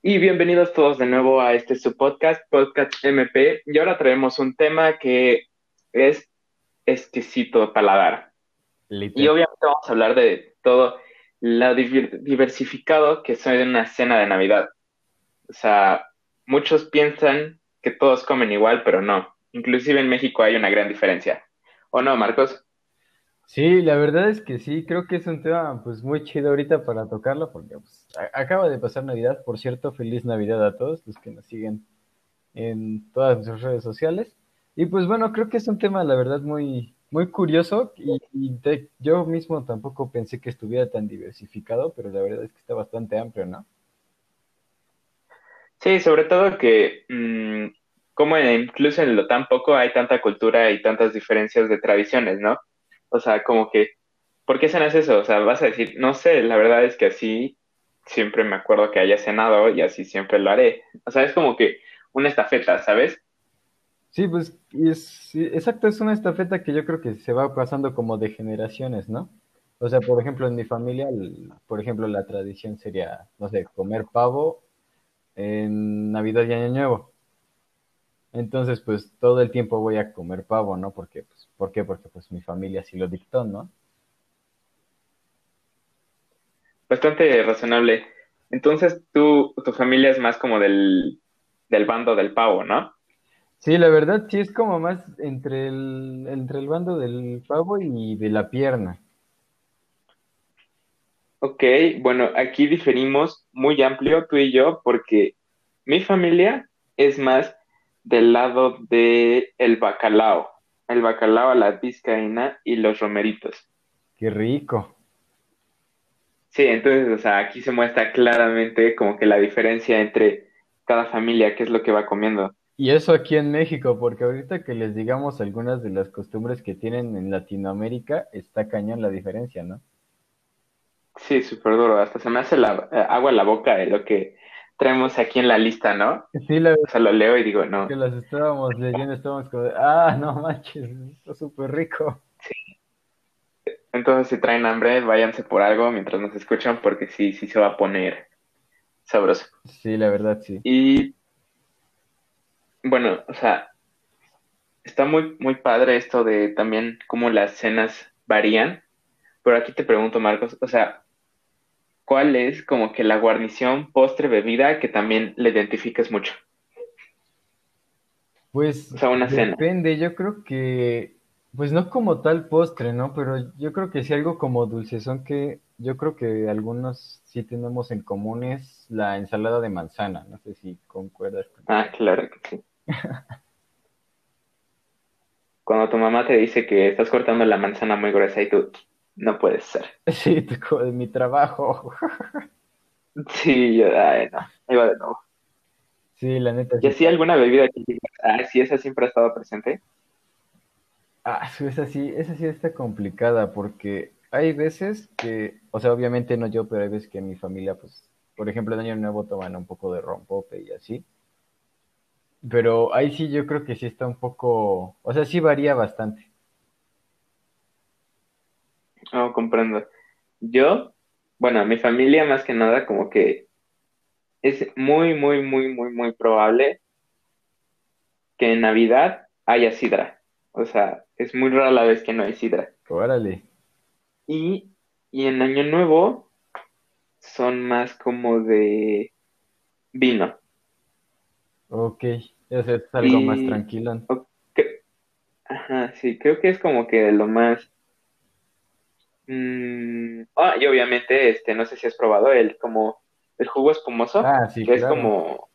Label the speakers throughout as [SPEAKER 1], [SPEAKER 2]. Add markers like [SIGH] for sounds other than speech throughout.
[SPEAKER 1] Y bienvenidos todos de nuevo a este su podcast, Podcast MP. Y ahora traemos un tema que es exquisito paladar.
[SPEAKER 2] Literal.
[SPEAKER 1] Y obviamente vamos a hablar de todo lo diver- diversificado que es una cena de Navidad. O sea, muchos piensan que todos comen igual, pero no. Inclusive en México hay una gran diferencia. ¿O no, Marcos?
[SPEAKER 2] Sí, la verdad es que sí, creo que es un tema pues muy chido ahorita para tocarlo porque pues, acaba de pasar Navidad, por cierto, feliz Navidad a todos los que nos siguen en todas nuestras redes sociales. Y pues bueno, creo que es un tema la verdad muy muy curioso y, de- yo mismo tampoco pensé que estuviera tan diversificado, pero la verdad es que está bastante amplio, ¿no?
[SPEAKER 1] Sí, sobre todo que mm, como incluso en lo tan poco hay tanta cultura y tantas diferencias de tradiciones, ¿no? O sea, como que, ¿por qué cenas eso? O sea, vas a decir, no sé, la verdad es que así siempre me acuerdo que haya cenado y así siempre lo haré. O sea, es como que una estafeta, ¿sabes?
[SPEAKER 2] Sí, pues es, exacto, es una estafeta que yo creo que se va pasando como de generaciones, ¿no? O sea, por ejemplo, en mi familia, por ejemplo, la tradición sería, no sé, comer pavo en Navidad y Año Nuevo. Entonces, pues todo el tiempo voy a comer pavo, ¿no? Porque, pues, ¿por qué? Porque pues mi familia sí lo dictó, ¿no?
[SPEAKER 1] Bastante razonable. Entonces, tú, tu familia es más como del, del bando del pavo, ¿no?
[SPEAKER 2] Sí, la verdad sí es como más entre el, entre el bando del pavo y de la pierna.
[SPEAKER 1] Ok, bueno, aquí diferimos muy amplio tú y yo porque mi familia es más del lado de el bacalao, el bacalao a la vizcaína y los romeritos.
[SPEAKER 2] Qué rico.
[SPEAKER 1] Sí, entonces, o sea, aquí se muestra claramente como que la diferencia entre cada familia, qué es lo que va comiendo.
[SPEAKER 2] Y eso aquí en México, porque ahorita que les digamos algunas de las costumbres que tienen en Latinoamérica, está cañón la diferencia, ¿no?
[SPEAKER 1] Sí, súper duro, hasta se me hace la, eh, agua en la boca de lo que traemos aquí en la lista, ¿no?
[SPEAKER 2] Sí, la
[SPEAKER 1] O sea, lo leo y digo,
[SPEAKER 2] verdad
[SPEAKER 1] no.
[SPEAKER 2] que las estábamos leyendo, estábamos como ah, no manches, está súper rico.
[SPEAKER 1] Entonces, si traen hambre, váyanse por algo mientras nos escuchan porque sí, sí se va a poner sabroso.
[SPEAKER 2] Sí, la verdad, sí.
[SPEAKER 1] Y bueno, o sea, está muy, muy padre esto de también cómo las cenas varían, pero aquí te pregunto, Marcos, o sea, ¿cuál es como que la guarnición, postre, bebida que también le identifiques mucho?
[SPEAKER 2] Pues
[SPEAKER 1] O sea, una cena.
[SPEAKER 2] depende, yo creo que, pues no como tal postre, ¿no? Pero yo creo que sí algo como dulcezón que yo creo que algunos sí tenemos en común es la ensalada de manzana, no sé si concuerdas con...
[SPEAKER 1] Ah, claro que sí. [LAUGHS] Cuando tu mamá te dice que estás cortando la manzana muy gruesa y tú, no puedes ser. [LAUGHS]
[SPEAKER 2] Sí, de mi trabajo. [LAUGHS]
[SPEAKER 1] Sí, yo, ay, no, ahí va de nuevo.
[SPEAKER 2] Sí, la neta,
[SPEAKER 1] ¿Y
[SPEAKER 2] sí.
[SPEAKER 1] así alguna bebida que ah, sí, esa siempre ha estado presente?
[SPEAKER 2] Ah, sí, esa sí, esa sí está complicada porque hay veces que, o sea, obviamente no yo, pero hay veces que en mi familia, pues, por ejemplo, en Año Nuevo toman un poco de rompope y así. Pero ahí sí yo creo que sí está un poco, o sea, sí varía bastante.
[SPEAKER 1] No, comprendo. Yo, bueno, mi familia más que nada como que es muy, muy, muy, muy, muy probable que en Navidad haya sidra. O sea, es muy rara la vez que no hay sidra.
[SPEAKER 2] Órale.
[SPEAKER 1] Y, y en Año Nuevo son más como de vino.
[SPEAKER 2] Ok, eso es algo más
[SPEAKER 1] Y,
[SPEAKER 2] tranquilón.
[SPEAKER 1] o- cre- ajá, sí, creo que es como que lo más... mm, ah, y obviamente, este, no sé si has probado el como el jugo espumoso,
[SPEAKER 2] Ah, sí,
[SPEAKER 1] que es como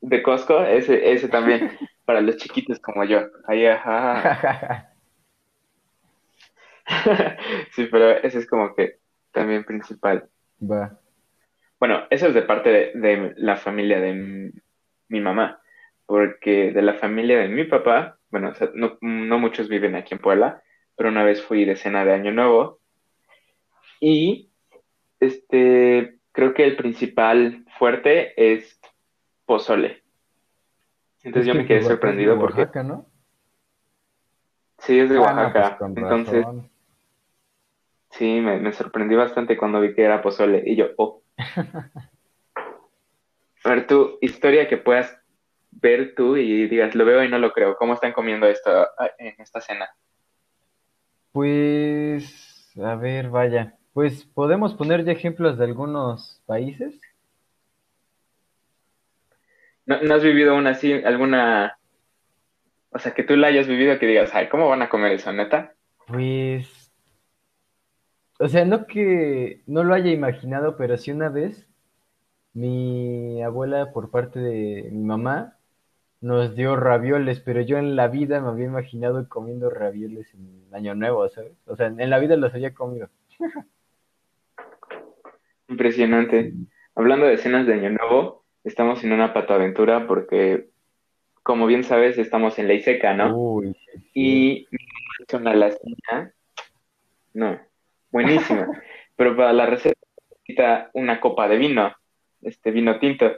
[SPEAKER 1] de Costco, ese, ese también, [LAUGHS] para los chiquitos como yo. Ahí, ajá. [LAUGHS] Sí, pero ese es como que también principal.
[SPEAKER 2] Va.
[SPEAKER 1] Bueno, eso es de parte de, de la familia de mi, mi mamá, porque de la familia de mi papá, bueno, o sea, no, no muchos viven aquí en Puebla, pero una vez fui de cena de Año Nuevo y este, creo que el principal fuerte es pozole. Entonces
[SPEAKER 2] Es
[SPEAKER 1] yo me quedé
[SPEAKER 2] es de
[SPEAKER 1] sorprendido porque
[SPEAKER 2] Oaxaca, ¿no?
[SPEAKER 1] sí es de
[SPEAKER 2] Ah, pues
[SPEAKER 1] Oaxaca,
[SPEAKER 2] con
[SPEAKER 1] entonces
[SPEAKER 2] razón.
[SPEAKER 1] sí, me, me sorprendí bastante cuando vi que era pozole y yo, oh, [LAUGHS] A ver, tu historia que puedas ver tú y digas, lo veo y no lo creo. ¿Cómo están comiendo esto ah, en esta cena?
[SPEAKER 2] Pues, a ver, vaya. Pues podemos poner ya ejemplos de algunos países.
[SPEAKER 1] ¿No, no has vivido una así, alguna, o sea, que tú la hayas vivido que digas, ay, ¿cómo van a comer eso, neta?
[SPEAKER 2] Pues, o sea, no que no lo haya imaginado, pero sí una vez mi abuela por parte de mi mamá nos dio ravioles, pero yo en la vida me había imaginado comiendo ravioles en Año Nuevo, ¿sabes? O sea, en la vida los había comido. [LAUGHS]
[SPEAKER 1] Impresionante. Hablando de cenas de Año Nuevo, estamos en una patoaventura porque, como bien sabes, estamos en ley seca, ¿no?
[SPEAKER 2] Uy, sí, sí.
[SPEAKER 1] Y una lasaña, no, buenísima. [LAUGHS] Pero para la receta necesita una copa de vino, este vino tinto.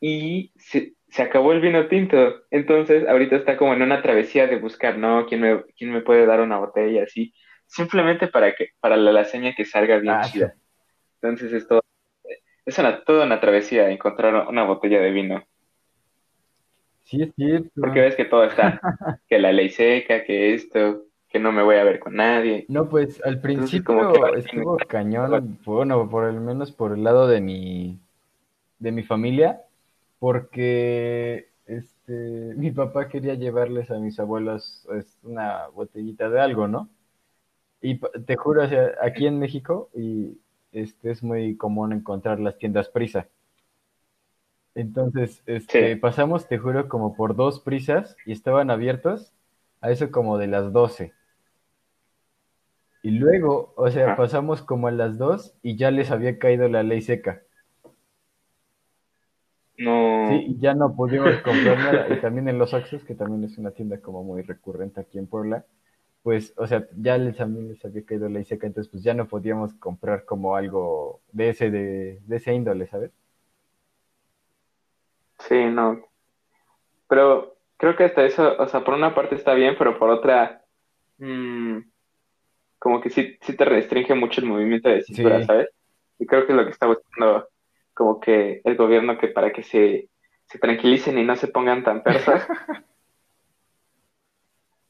[SPEAKER 1] Y se, se acabó el vino tinto. Entonces, ahorita está como en una travesía de buscar, ¿no? ¿Quién me, quién me puede dar una botella así? Simplemente para que, para la lasaña que salga bien
[SPEAKER 2] Ah,
[SPEAKER 1] chida. Entonces es todo, es una, toda una travesía encontrar una botella de vino.
[SPEAKER 2] Sí, es cierto.
[SPEAKER 1] Porque ves que todo está, [LAUGHS] que la ley seca, que esto, que no me voy a ver con nadie.
[SPEAKER 2] No, pues al
[SPEAKER 1] Entonces,
[SPEAKER 2] principio
[SPEAKER 1] como que-
[SPEAKER 2] estuvo cañón, bueno, por el menos por el lado de mi, de mi familia, porque este, mi papá quería llevarles a mis abuelos pues, una botellita de algo, ¿no? Y te juro, o sea, aquí en México y este es muy común encontrar las tiendas Prisa. Entonces, este,
[SPEAKER 1] Sí.
[SPEAKER 2] pasamos, te juro, como por dos prisas y estaban abiertos a eso como de las 12. Y luego, o sea, pasamos como a las 2 y ya les había caído la ley seca.
[SPEAKER 1] No,
[SPEAKER 2] Sí, ya no pudimos comprar nada. Y también en Los Oxxos, que también es una tienda como muy recurrente aquí en Puebla, pues, o sea, ya les, también les había caído la ley seca, entonces pues ya no podíamos comprar como algo de ese, de, de ese índole, ¿sabes?
[SPEAKER 1] sí, no. Pero creo que hasta eso, o sea, por una parte está bien, pero por otra, mm, como que sí, sí te restringe mucho el movimiento de cintura,
[SPEAKER 2] Sí.
[SPEAKER 1] ¿sabes? Y creo que es lo que está buscando como que el gobierno que para que se, se tranquilicen y no se pongan tan persas, [LAUGHS]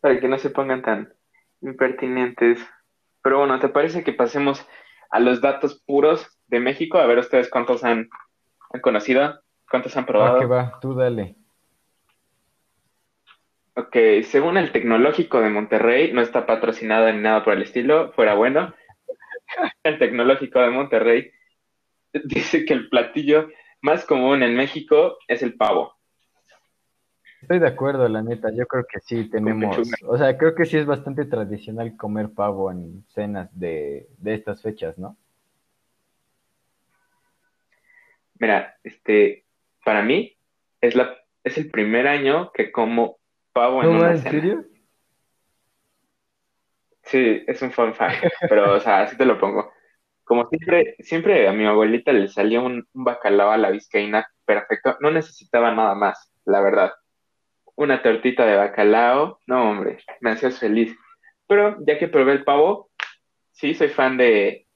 [SPEAKER 1] para que no se pongan tan impertinentes. Pero bueno, ¿te parece que pasemos a los datos puros de México? A ver ustedes cuántos han, han conocido, cuántos han
[SPEAKER 2] Va
[SPEAKER 1] probado.
[SPEAKER 2] que va, tú dale.
[SPEAKER 1] Ok, según el Tecnológico de Monterrey, no está patrocinado ni nada por el estilo, fuera bueno. [LAUGHS] El Tecnológico de Monterrey [LAUGHS] dice que el platillo más común en México es el pavo.
[SPEAKER 2] Estoy de acuerdo, la neta, yo creo que sí tenemos, o sea, creo que sí es bastante tradicional comer pavo en cenas de, de estas fechas, ¿no?
[SPEAKER 1] Mira, este, para mí es la, es el primer año que como pavo en
[SPEAKER 2] ¿No,
[SPEAKER 1] una
[SPEAKER 2] en
[SPEAKER 1] cena.
[SPEAKER 2] serio?
[SPEAKER 1] Sí, es un fun fact, pero o sea, así te lo pongo. Como siempre, siempre a mi abuelita le salía un, un bacalao a la vizcaína perfecto, no necesitaba nada más, la verdad. Una tortita de bacalao, no hombre, me hacías feliz. Pero ya que probé el pavo, sí soy fan de,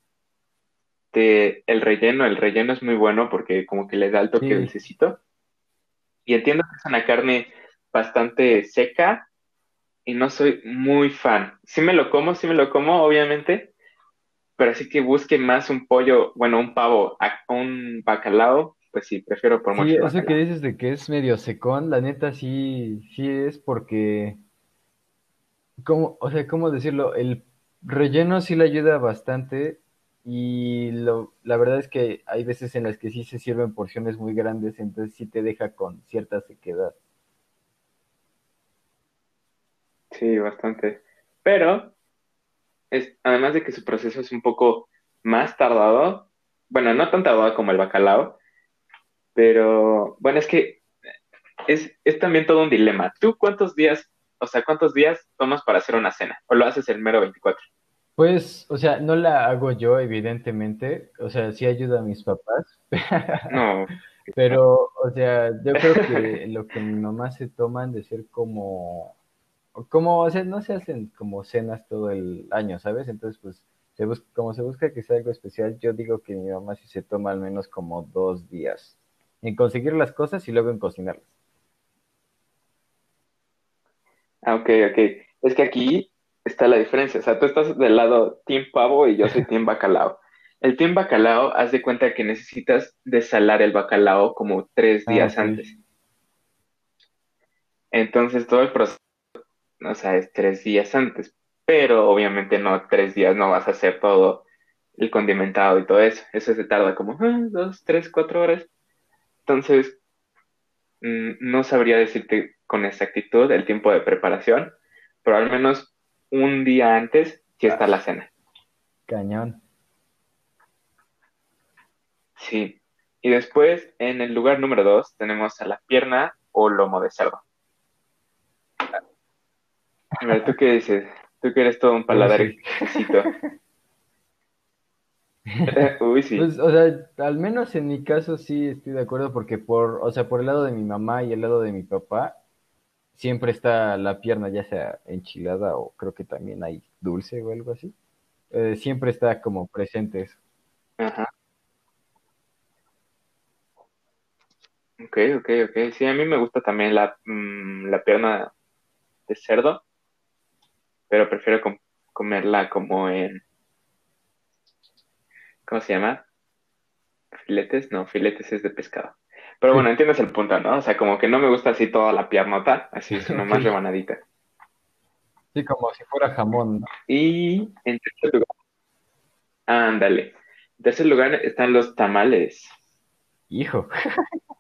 [SPEAKER 1] de el relleno, el relleno es muy bueno porque como que le da el toque
[SPEAKER 2] Sí.
[SPEAKER 1] dulcecito. Y entiendo que es una carne bastante seca y no soy muy fan. Sí me lo como, sí me lo como, obviamente, pero así que busque más un pollo, bueno, un pavo, un bacalao, pues sí, prefiero por mucho
[SPEAKER 2] Sí, eso que dices de que es medio secón, la neta sí, sí es porque, ¿cómo, o sea, cómo decirlo? El relleno sí le ayuda bastante y lo, la verdad es que hay veces en las que sí se sirven porciones muy grandes, entonces sí te deja con cierta sequedad.
[SPEAKER 1] Sí, bastante. Pero, es, además de que su proceso es un poco más tardado, bueno, no tan tardado como el bacalao, pero bueno, es que es, es también todo un dilema. ¿Tú cuántos días, o sea, cuántos días tomas para hacer una cena? ¿O lo haces el mero 24?
[SPEAKER 2] Pues, o sea, no la hago yo, evidentemente, o sea, sí ayuda a mis papás,
[SPEAKER 1] No, [LAUGHS]
[SPEAKER 2] pero, o sea, yo creo que lo que mi mamá se toman de ser como, como, o sea, no se hacen como cenas todo el año, ¿sabes? Entonces, pues, se busca, como se busca que sea algo especial, yo digo que mi mamá sí se toma al menos como dos días. en conseguir las cosas y luego en cocinarlas.
[SPEAKER 1] Ah, ok, ok. Es que aquí está la diferencia. O sea, tú estás del lado Team Pavo y yo soy [LAUGHS] Team Bacalao. El Team Bacalao, haz de cuenta que necesitas desalar el bacalao como tres
[SPEAKER 2] Ah,
[SPEAKER 1] días antes. Entonces todo el proceso, o sea, es tres días antes. Pero obviamente no tres días, no vas a hacer todo el condimentado y todo eso. Eso se tarda como ah, dos, tres, cuatro horas. Entonces, mm, no sabría decirte con exactitud el tiempo de preparación, pero al menos un día antes sí está la cena.
[SPEAKER 2] Cañón.
[SPEAKER 1] Sí. Y después, en el lugar número dos, tenemos a la pierna o lomo de cerdo. A ver, ¿tú qué dices? Tú que eres todo un paladar exquisito. [LAUGHS] Uy, sí.
[SPEAKER 2] Pues, o sea, al menos en mi caso sí estoy de acuerdo porque por, o sea, por el lado de mi mamá y el lado de mi papá, siempre está la pierna, ya sea enchilada o creo que también hay dulce o algo así. Eh, siempre está como presente eso.
[SPEAKER 1] Ajá. Ok, ok, ok. Sí, a mí me gusta también la, mm, la pierna de cerdo, pero prefiero com- comerla como en, ¿cómo se llama? ¿Filetes? No, filetes es de pescado. Pero bueno, entiendes el punto, ¿no? O sea, como que no me gusta así toda la piernota, así, [LAUGHS] sino más rebanadita.
[SPEAKER 2] Sí, como si fuera jamón, ¿no?
[SPEAKER 1] Y en tercer lugar, ándale. En tercer lugar están los tamales.
[SPEAKER 2] Hijo. [LAUGHS]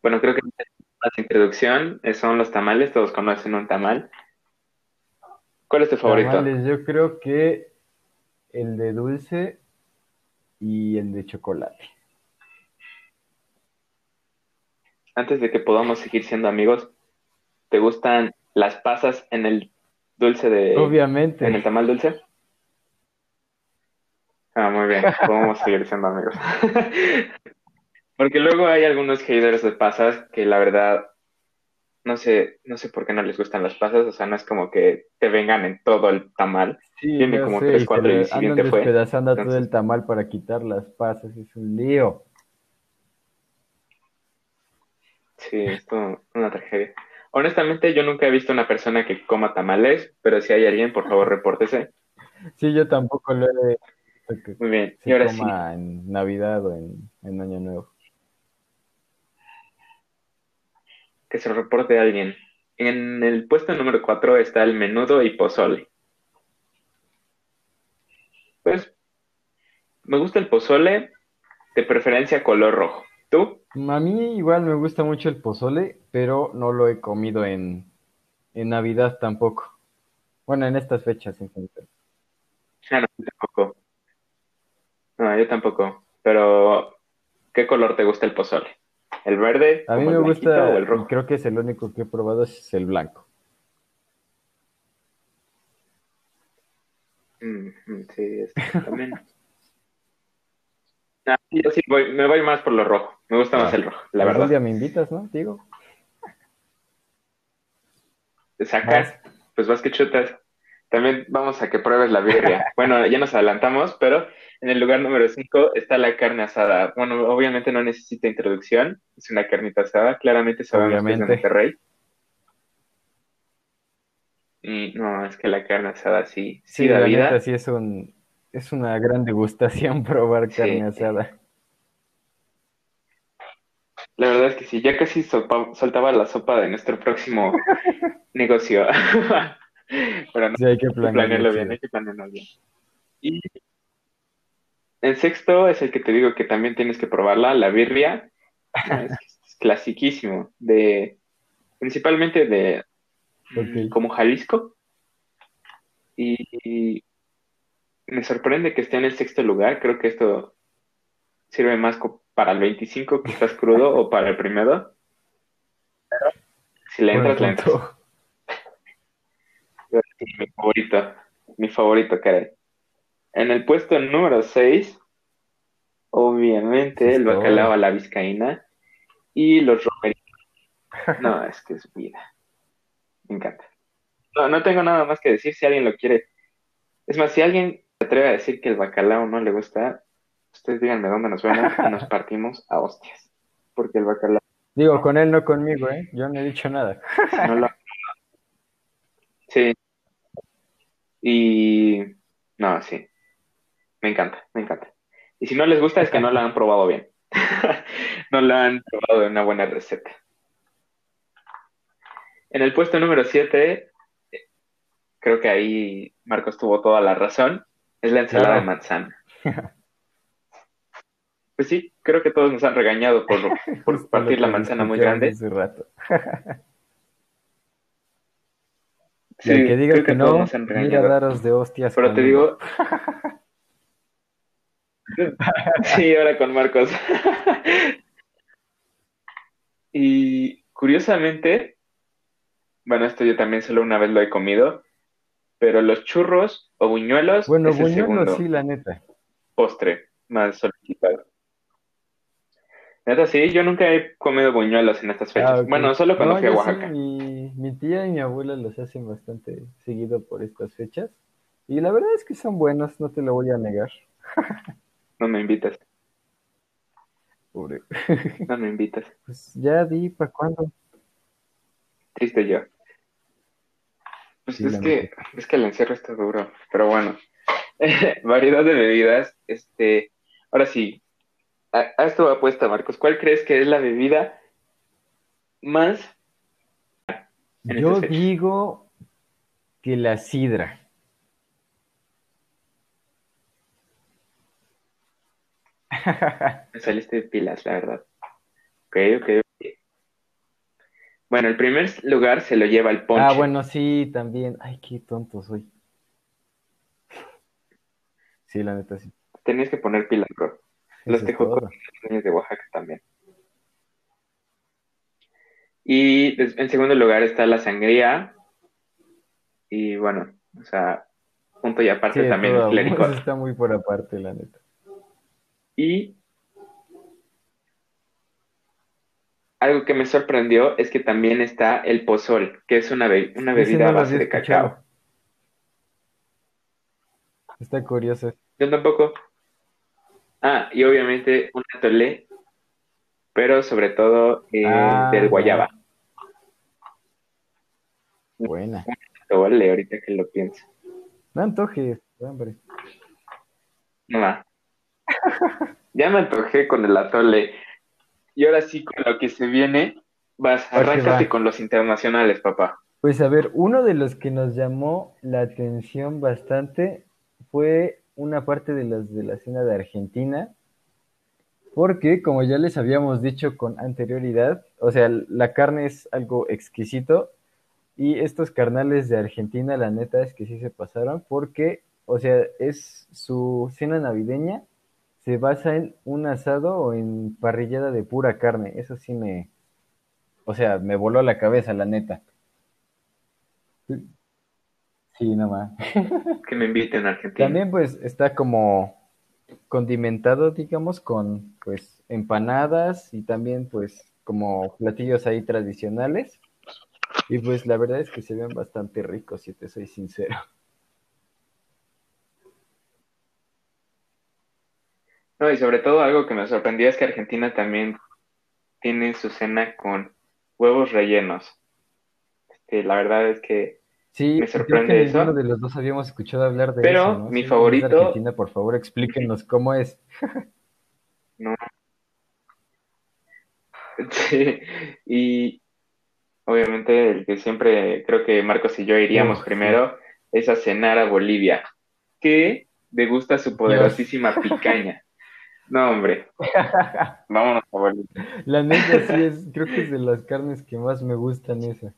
[SPEAKER 1] Bueno, creo que la introducción son los tamales, todos conocen un tamal. ¿Cuál es tu favorito?
[SPEAKER 2] Tamales, yo creo que el de dulce y el de chocolate.
[SPEAKER 1] Antes de que podamos seguir siendo amigos, ¿te gustan las pasas en el dulce de, en el
[SPEAKER 2] Obviamente.
[SPEAKER 1] tamal dulce? Ah, muy bien, [LAUGHS] podemos seguir siendo amigos. [LAUGHS] Porque luego hay algunos haters de pasas que la verdad no sé, no sé por qué no les gustan las pasas, o sea, no es como que te vengan en todo el tamal.
[SPEAKER 2] Sí,
[SPEAKER 1] Tiene como
[SPEAKER 2] sé,
[SPEAKER 1] tres, cuatro y el siguiente fue.
[SPEAKER 2] despedazando todo el tamal para quitar las pasas, es un lío.
[SPEAKER 1] Sí, es una tragedia. Honestamente, yo nunca he visto una persona que coma tamales, pero si hay alguien, por favor, repórtese.
[SPEAKER 2] Sí, yo tampoco lo he
[SPEAKER 1] Muy bien, y ahora sí,
[SPEAKER 2] en Navidad o en, en Año Nuevo.
[SPEAKER 1] Que se reporte alguien. En el puesto número 4 está el menudo y pozole. Pues, me gusta el pozole, de preferencia color rojo. ¿Tú?
[SPEAKER 2] A mí igual me gusta mucho el pozole, pero no lo he comido en, en Navidad tampoco. Bueno, en estas fechas en general.
[SPEAKER 1] Ah, no, yo tampoco. No, yo tampoco. Pero, ¿qué color te gusta el pozole? ¿El verde?
[SPEAKER 2] A mí me gusta,
[SPEAKER 1] o el rojo?
[SPEAKER 2] creo que es el único que he probado, es el blanco.
[SPEAKER 1] Mm, mm, sí, también. [LAUGHS] Ah, yo sí voy- me voy más por lo rojo. Me gusta más
[SPEAKER 2] Ah,
[SPEAKER 1] el rojo, la verdad.
[SPEAKER 2] día me invitas, ¿no? Digo.
[SPEAKER 1] Sacas, pues vas que chutas. También vamos a que pruebes la birria. [LAUGHS] Bueno, ya nos adelantamos, pero en el lugar número 5 está la carne asada. Bueno, obviamente no necesita introducción, es una carnita asada, claramente sabemos que es de
[SPEAKER 2] Obviamente.
[SPEAKER 1] Monterrey. Y no, es que la carne asada sí, sí,
[SPEAKER 2] Sí,
[SPEAKER 1] da
[SPEAKER 2] la
[SPEAKER 1] vida.
[SPEAKER 2] neta sí es un, es una gran degustación [LAUGHS] probar
[SPEAKER 1] Sí.
[SPEAKER 2] carne asada.
[SPEAKER 1] La verdad es que sí, ya casi sopa- soltaba la sopa de nuestro próximo [LAUGHS] negocio. [LAUGHS] Pero no,
[SPEAKER 2] Sí, hay que planearlo
[SPEAKER 1] bien, hay que planearlo bien. Y el sexto es el que te digo que también tienes que probarla, la birria. [LAUGHS] Es, es clasiquísimo, de, principalmente de mm, como Jalisco. Y, y me sorprende que esté en el sexto lugar. Creo que esto sirve más para el 25 que estás crudo o para el primero. [LAUGHS] Si le entras, le entras. Mi favorito, mi favorito, caray. En el puesto número 6, obviamente, el bacalao a la vizcaína y los romeritos. [LAUGHS] No, es que es vida. Me encanta. No, no tengo nada más que decir si alguien lo quiere. Es más, si alguien se atreve a decir que el bacalao no le gusta, ustedes díganme dónde nos vemos y nos [LAUGHS] partimos a hostias. porque el bacalao
[SPEAKER 2] Digo, con él, no conmigo, ¿eh? Yo no he dicho nada.
[SPEAKER 1] no lo... Sí. Y... No, sí. Me encanta, me encanta. Y si no les gusta es que no lo han probado bien. [LAUGHS] no lo han probado de una buena receta. En el puesto número 7, creo que ahí Marcos tuvo toda la razón, es la ensalada
[SPEAKER 2] Claro.
[SPEAKER 1] de manzana. [LAUGHS] Pues sí, creo que todos nos han regañado por, [LAUGHS] por partir la manzana muy grande.
[SPEAKER 2] Hace rato.
[SPEAKER 1] Sí,
[SPEAKER 2] el que diga
[SPEAKER 1] creo
[SPEAKER 2] que,
[SPEAKER 1] que
[SPEAKER 2] no, mira daros de hostias.
[SPEAKER 1] Pero te digo. [LAUGHS] Sí, ahora con Marcos. Y curiosamente, bueno, esto yo también solo una vez lo he comido, pero los churros o buñuelos
[SPEAKER 2] Bueno,
[SPEAKER 1] es el
[SPEAKER 2] buñuelos
[SPEAKER 1] segundo
[SPEAKER 2] sí, la neta.
[SPEAKER 1] postre más solicitado. Neta, sí, yo nunca he comido buñuelos en estas fechas.
[SPEAKER 2] Ah.
[SPEAKER 1] Bueno, solo cuando
[SPEAKER 2] No,
[SPEAKER 1] fui a
[SPEAKER 2] sí,
[SPEAKER 1] Oaxaca.
[SPEAKER 2] Mi, tía y mi abuela los hacen bastante seguido por estas fechas. Y la verdad es que son buenos, no te lo voy a negar.
[SPEAKER 1] No me invitas,
[SPEAKER 2] Pobre.
[SPEAKER 1] no me invitas. [LAUGHS]
[SPEAKER 2] Pues ya di, ¿para cuándo?
[SPEAKER 1] Triste yo. Pues
[SPEAKER 2] Sí,
[SPEAKER 1] es que, es que el encierro está duro, pero bueno. [LAUGHS] Variedad de bebidas, este, ahora sí, a, a esto va apuesta, Marcos. ¿Cuál crees que es la bebida más
[SPEAKER 2] Yo digo que la sidra. [LAUGHS]
[SPEAKER 1] Me saliste de pilas, la verdad. Ok, ok, ok. Bueno, el primer lugar se lo lleva el ponche.
[SPEAKER 2] Ah, bueno, sí, también. Ay, qué tonto soy. Sí, la neta, sí.
[SPEAKER 1] Tenías que poner pilas, bro. Los
[SPEAKER 2] Eso es
[SPEAKER 1] tejocos
[SPEAKER 2] todo.
[SPEAKER 1] niños de Oaxaca también. Y en segundo lugar está la sangría. Y bueno, o sea, punto y aparte
[SPEAKER 2] Sí,
[SPEAKER 1] también el [LAUGHS]
[SPEAKER 2] está muy por aparte, la neta.
[SPEAKER 1] Y algo que me sorprendió es que también está el pozol, que es una, be- una bebida
[SPEAKER 2] no
[SPEAKER 1] a base de cacao.
[SPEAKER 2] Está curioso.
[SPEAKER 1] Yo tampoco. Ah, y obviamente un atolé, pero sobre todo eh,
[SPEAKER 2] Ah,
[SPEAKER 1] del guayaba.
[SPEAKER 2] Buena.
[SPEAKER 1] Atole, ahorita que lo pienso.
[SPEAKER 2] No antojes, hombre.
[SPEAKER 1] No. [LAUGHS] Ya me antojé con el atole. Y ahora sí, con lo que se viene, vas, arráncate
[SPEAKER 2] va.
[SPEAKER 1] con los internacionales, papá.
[SPEAKER 2] Pues a ver, uno de los que nos llamó la atención bastante fue una parte de los de la cena de Argentina, porque como ya les habíamos dicho con anterioridad, o sea, la carne es algo exquisito y estos carnales de Argentina, la neta es que sí se pasaron, porque, o sea, es su cena navideña, se basa en un asado o en parrillada de pura carne, eso sí me, o sea, me voló la cabeza, la neta. Sí, no más. [LAUGHS]
[SPEAKER 1] Que me inviten a Argentina.
[SPEAKER 2] También pues está como condimentado, digamos, con pues empanadas y también pues como platillos ahí tradicionales. Y pues la verdad es que se ven bastante ricos, si te soy sincero.
[SPEAKER 1] No, y sobre todo algo que me sorprendió es que Argentina también tiene su cena con huevos rellenos. Este, la verdad es que
[SPEAKER 2] Sí,
[SPEAKER 1] Me
[SPEAKER 2] creo
[SPEAKER 1] sorprende
[SPEAKER 2] que
[SPEAKER 1] eso.
[SPEAKER 2] ninguno de los dos habíamos escuchado hablar de
[SPEAKER 1] Pero
[SPEAKER 2] eso, ¿no?
[SPEAKER 1] mi
[SPEAKER 2] Si de
[SPEAKER 1] favorito-
[SPEAKER 2] Argentina, por favor, explíquenos cómo es. [LAUGHS]
[SPEAKER 1] no. [LAUGHS] Sí, y obviamente el que siempre creo que Marcos y yo iríamos primero es a cenar a Bolivia, que degusta su poderosísima picaña. No, hombre, [LAUGHS] vámonos a Bolivia.
[SPEAKER 2] La neta sí es, creo que es de las carnes que más me gustan esa.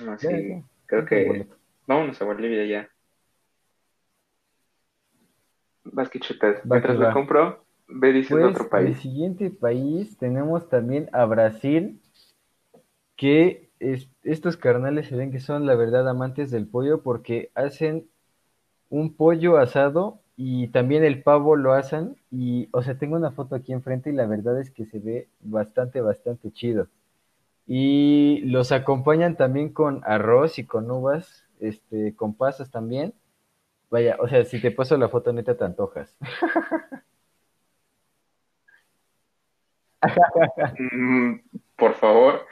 [SPEAKER 1] No,
[SPEAKER 2] Ya,
[SPEAKER 1] sí,
[SPEAKER 2] ya,
[SPEAKER 1] creo que vámonos a Bolivia ya. Vas que chutas. Mientras lo compro, ve diciendo
[SPEAKER 2] Pues
[SPEAKER 1] otro
[SPEAKER 2] el siguiente país tenemos también a Brasil, que es- estos carnales se ven que son la verdad amantes del pollo porque hacen un pollo asado y también el pavo lo hacen y, o sea, tengo una foto aquí enfrente y la verdad es que se ve bastante, bastante chido. Y los acompañan también con arroz y con uvas, este, con pasas también. Vaya, o sea, si te paso la foto, neta, te antojas. [LAUGHS]
[SPEAKER 1] Mm, por favor.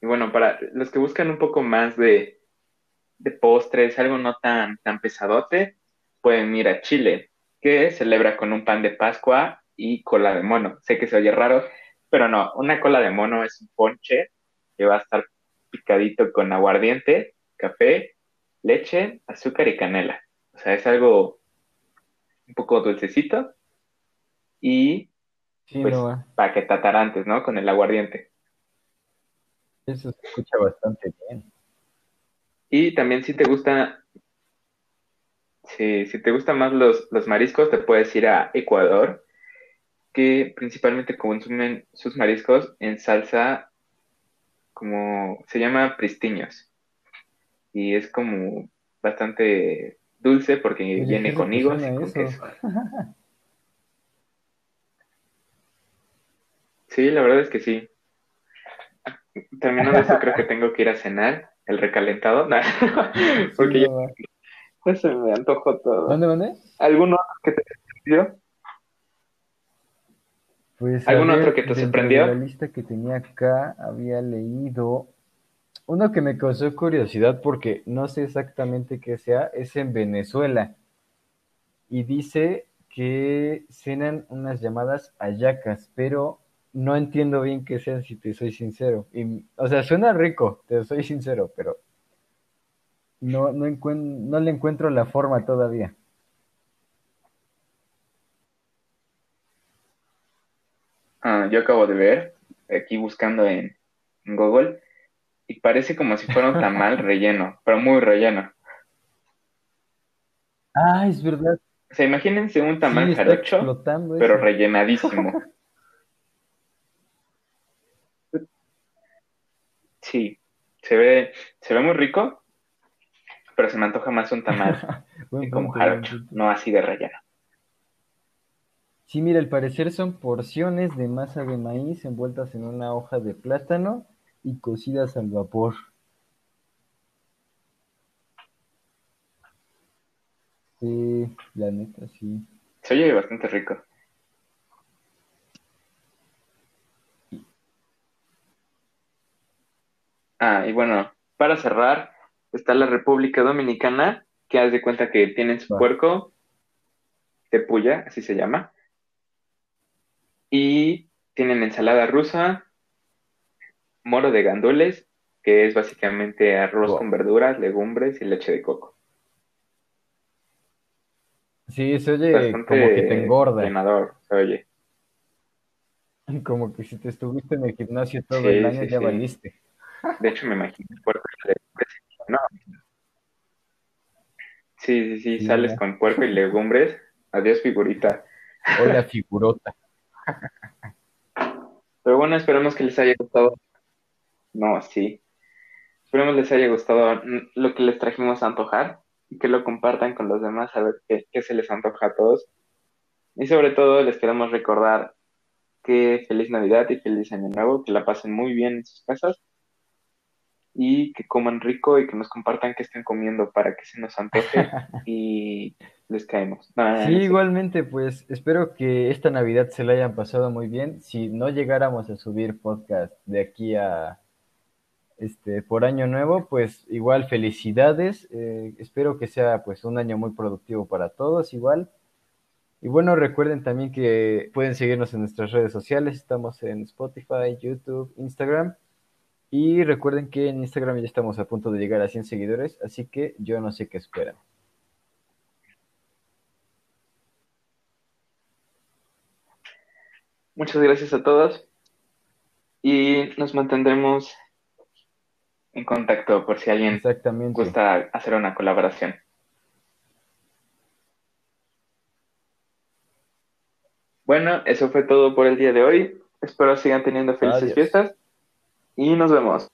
[SPEAKER 1] y bueno, para los que buscan un poco más de, de postres, algo no tan, tan pesadote, pueden ir a Chile, que celebra con un pan de Pascua y cola de mono. Sé que se oye raro, pero no, una cola de mono es un ponche que va a estar picadito con aguardiente, café, leche, azúcar y canela. O sea, es algo un poco dulcecito y
[SPEAKER 2] Sí,
[SPEAKER 1] pues
[SPEAKER 2] no,
[SPEAKER 1] para que antes, ¿no? Con el aguardiente.
[SPEAKER 2] eso se escucha bastante bien.
[SPEAKER 1] Y también si te gusta, si, si te gustan más los, los mariscos, te puedes ir a Ecuador, que principalmente consumen sus mariscos en salsa como se llama pristiños. Y es como bastante dulce porque viene con higos y con
[SPEAKER 2] eso.
[SPEAKER 1] queso. [LAUGHS] Sí, la verdad es que sí. Terminando esto, creo que [LAUGHS] tengo que ir a cenar el recalentado. [LAUGHS] Nah, porque
[SPEAKER 2] Sí,
[SPEAKER 1] ya
[SPEAKER 2] no,
[SPEAKER 1] ya se me antojó todo.
[SPEAKER 2] ¿Dónde, dónde?
[SPEAKER 1] ¿Alguno otro que te sorprendió?
[SPEAKER 2] Pues,
[SPEAKER 1] ¿Algún otro que te sorprendió?
[SPEAKER 2] de la lista que tenía acá, había leído uno que me causó curiosidad porque no sé exactamente qué sea, es en Venezuela. Y dice que cenan unas llamadas hallacas, pero no entiendo bien qué sean, si te soy sincero. Y, o sea, suena rico, te soy sincero, pero no, no, no le encuentro la forma todavía.
[SPEAKER 1] Ah, yo acabo de ver, aquí buscando en, en Google, y parece como si fuera un tamal [LAUGHS] relleno, pero muy relleno.
[SPEAKER 2] Ah, es verdad.
[SPEAKER 1] O sea, imagínense un tamal jarocho, pero rellenadísimo. [LAUGHS] Sí, se ve, se ve muy rico, pero se me antoja más un tamal [LAUGHS] como jarocho, no así de relleno.
[SPEAKER 2] Sí, mira, al parecer son porciones de masa de maíz envueltas en una hoja de plátano y cocidas al vapor. Sí, la neta, sí.
[SPEAKER 1] Se oye bastante rico. Ah, y bueno, para cerrar, está la República Dominicana, que haz de cuenta que tienen su puerco de puya, así se llama, y tienen ensalada rusa, moro de gandules, que es básicamente arroz
[SPEAKER 2] Wow.
[SPEAKER 1] con verduras, legumbres y leche de coco.
[SPEAKER 2] Sí, se oye
[SPEAKER 1] Bastante
[SPEAKER 2] como que te engorda,
[SPEAKER 1] llenador, se oye. [LAUGHS]
[SPEAKER 2] como que si te estuviste en el gimnasio todo
[SPEAKER 1] Sí,
[SPEAKER 2] el año
[SPEAKER 1] sí,
[SPEAKER 2] ya
[SPEAKER 1] sí.
[SPEAKER 2] valiste.
[SPEAKER 1] De hecho, me imagino el puerco y legumbres. No. Sí, sí, sí, sales con puerco y legumbres. Adiós, figurita.
[SPEAKER 2] Hola, figurota.
[SPEAKER 1] Pero bueno, esperemos que les haya gustado. No, sí. Esperemos les haya gustado lo que les trajimos a antojar y que lo compartan con los demás a ver qué, qué se les antoja a todos. Y sobre todo les queremos recordar que feliz Navidad y feliz Año Nuevo, que la pasen muy bien en sus casas y que coman rico y que nos compartan qué están comiendo para que se nos antoje [LAUGHS] y les caemos. No, no, no,
[SPEAKER 2] Sí,
[SPEAKER 1] no sé.
[SPEAKER 2] igualmente, pues espero que esta Navidad se la hayan pasado muy bien. Si no llegáramos a subir podcast de aquí a este por año nuevo, pues igual felicidades. Eh, espero que sea pues un año muy productivo para todos, igual. Y bueno, recuerden también que pueden seguirnos en nuestras redes sociales. Estamos en Spotify, YouTube, Instagram. Y recuerden que en Instagram ya estamos a punto de llegar a 100 seguidores, así que yo no sé qué esperan.
[SPEAKER 1] Muchas gracias a todos y nos mantendremos en contacto por si alguien
[SPEAKER 2] Exactamente.
[SPEAKER 1] gusta hacer una colaboración. Bueno, eso fue todo por el día de hoy. Espero sigan teniendo felices
[SPEAKER 2] Adiós.
[SPEAKER 1] fiestas y nos vemos.